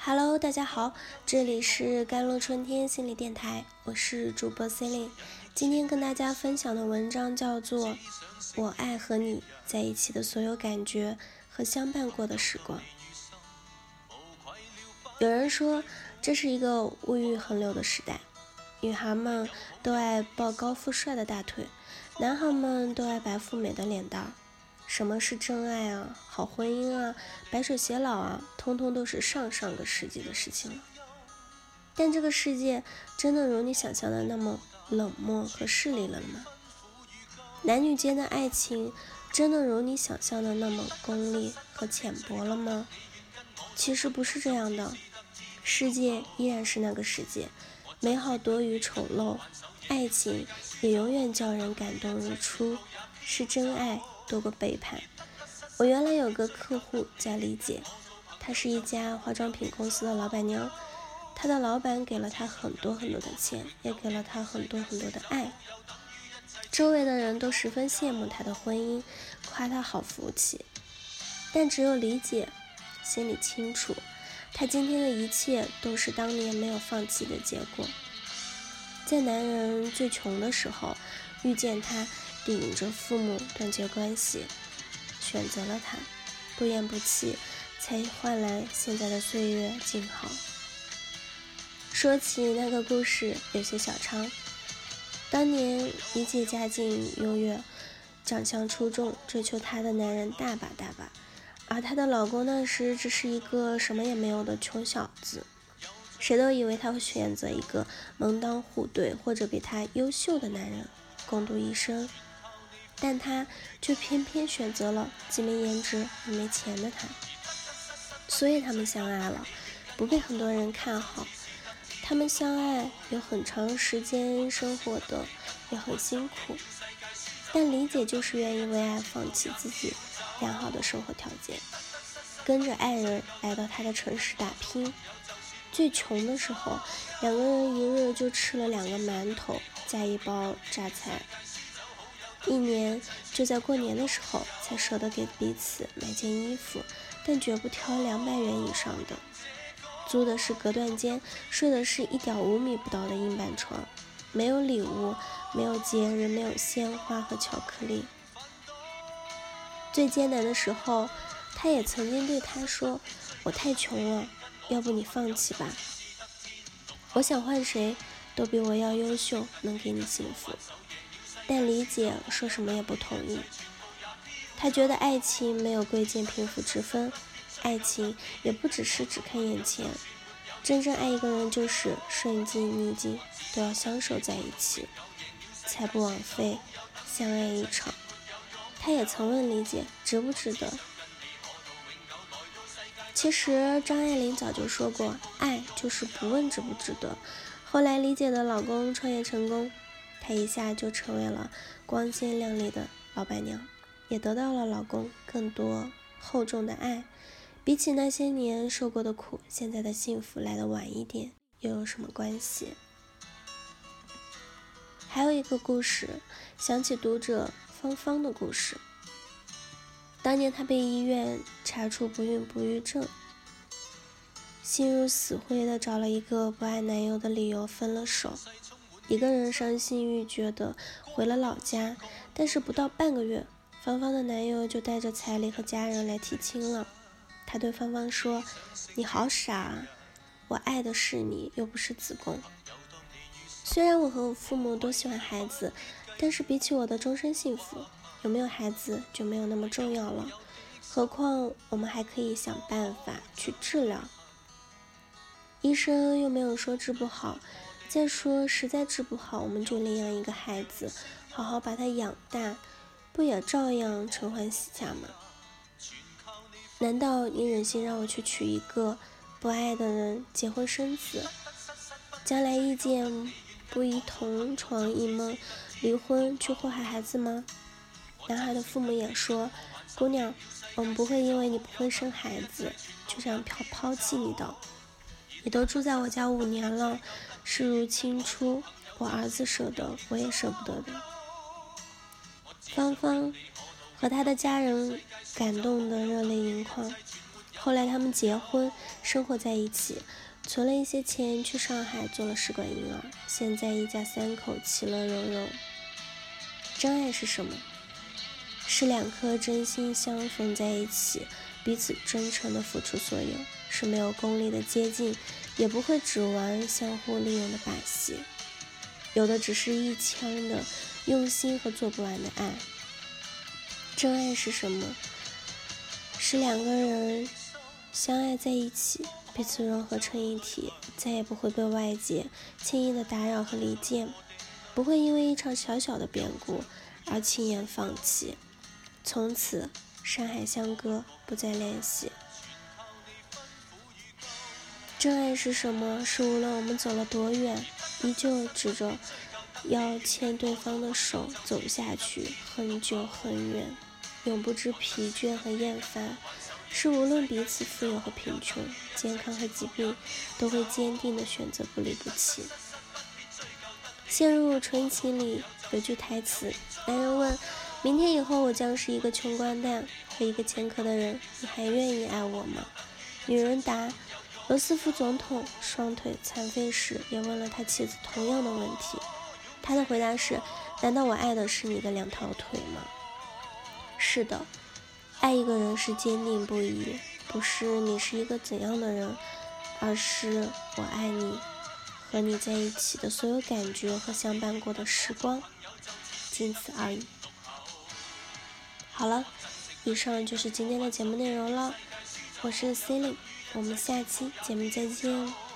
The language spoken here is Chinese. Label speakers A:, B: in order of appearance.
A: Hello，大家好，这里是甘露春天心理电台，我是主播 c e l i n e 今天跟大家分享的文章叫做《我爱和你在一起的所有感觉和相伴过的时光》。有人说这是一个物欲横流的时代，女孩们都爱抱高富帅的大腿，男孩们都爱白富美的脸蛋。什么是真爱啊？好婚姻啊？白首偕老啊？通通都是上上个世纪的事情了。但这个世界真的如你想象的那么冷漠和势利了吗？男女间的爱情真的如你想象的那么功利和浅薄了吗？其实不是这样的，世界依然是那个世界，美好多于丑陋，爱情也永远叫人感动如初，是真爱。多个背叛。我原来有个客户叫李姐，她是一家化妆品公司的老板娘。她的老板给了她很多很多的钱，也给了她很多很多的爱。周围的人都十分羡慕她的婚姻，夸她好福气。但只有李姐心里清楚，她今天的一切都是当年没有放弃的结果。在男人最穷的时候，遇见她。顶着父母断绝关系，选择了他，不言不弃，才换来现在的岁月静好。说起那个故事，有些小长。当年李姐家境优越，长相出众，追求她的男人大把大把，而她的老公那时只是一个什么也没有的穷小子。谁都以为她会选择一个门当户对或者比她优秀的男人共度一生。但他却偏偏选择了既没颜值又没钱的他，所以他们相爱了，不被很多人看好。他们相爱有很长时间，生活的也很辛苦。但李姐就是愿意为爱放弃自己良好的生活条件，跟着爱人来到他的城市打拼。最穷的时候，两个人一日就吃了两个馒头加一包榨菜。一年就在过年的时候才舍得给彼此买件衣服，但绝不挑两百元以上的。租的是隔断间，睡的是一点五米不到的硬板床，没有礼物，没有节日，没有鲜花和巧克力。最艰难的时候，他也曾经对他说：“我太穷了，要不你放弃吧。我想换谁都比我要优秀，能给你幸福。”但李姐说什么也不同意。她觉得爱情没有贵贱贫富之分，爱情也不只是只看眼前。真正爱一个人，就是顺境逆境都要相守在一起，才不枉费相爱一场。她也曾问李姐值不值得。其实张爱玲早就说过，爱就是不问值不值得。后来李姐的老公创业成功。她一下就成为了光鲜亮丽的老板娘，也得到了老公更多厚重的爱。比起那些年受过的苦，现在的幸福来的晚一点，又有什么关系？还有一个故事，想起读者芳芳的故事。当年她被医院查出不孕不育症，心如死灰的找了一个不爱男友的理由分了手。一个人伤心欲绝的回了老家，但是不到半个月，芳芳的男友就带着彩礼和家人来提亲了。他对芳芳说：“你好傻啊，我爱的是你，又不是子宫。虽然我和我父母都喜欢孩子，但是比起我的终身幸福，有没有孩子就没有那么重要了。何况我们还可以想办法去治疗，医生又没有说治不好。”再说，实在治不好，我们就领养一个孩子，好好把他养大，不也照样承欢喜嫁吗？难道你忍心让我去娶一个不爱的人结婚生子，将来意见不一同床异梦，离婚去祸害孩子吗？男孩的父母也说，姑娘，我们不会因为你不会生孩子就这样抛抛弃你的。你都住在我家五年了，视如亲出，我儿子舍得，我也舍不得的。芳芳和他的家人感动得热泪盈眶，后来他们结婚，生活在一起，存了一些钱去上海做了试管婴儿，现在一家三口其乐融融。真爱是什么？是两颗真心相逢在一起，彼此真诚的付出所有，是没有功利的接近，也不会只玩相互利用的把戏。有的只是一腔的用心和做不完的爱。真爱是什么？是两个人相爱在一起，彼此融合成一体，再也不会被外界轻易的打扰和离间，不会因为一场小小的变故而轻言放弃，从此山海相隔，不再联系。真爱是什么？是无论我们走了多远，依旧指着要牵对方的手走下去，很久很远。永不知疲倦和厌烦，是无论彼此富有和贫穷、健康和疾病，都会坚定的选择不离不弃。陷入纯情里有句台词：男人问，明天以后我将是一个穷光蛋和一个欠壳的人，你还愿意爱我吗？女人答：罗斯福总统双腿残废时也问了他妻子同样的问题，他的回答是：难道我爱的是你的两条腿吗？是的，爱一个人是坚定不移，不是你是一个怎样的人，而是我爱你，和你在一起的所有感觉和相伴过的时光，仅此而已。好了，以上就是今天的节目内容了，我是 c e l i n e 我们下期节目再见。